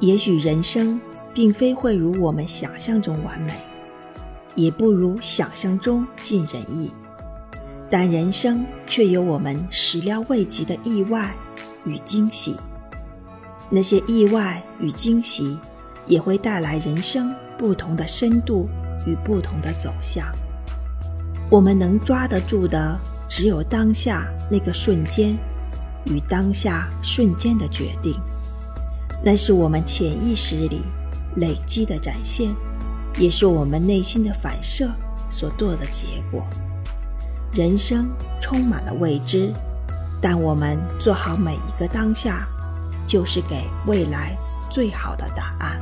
也许人生并非会如我们想象中完美，也不如想象中尽人意，但人生却有我们始料未及的意外与惊喜。那些意外与惊喜，也会带来人生不同的深度与不同的走向。我们能抓得住的，只有当下那个瞬间，与当下瞬间的决定。那是我们潜意识里累积的展现，也是我们内心的反射所做的结果。人生充满了未知，但我们做好每一个当下，就是给未来最好的答案。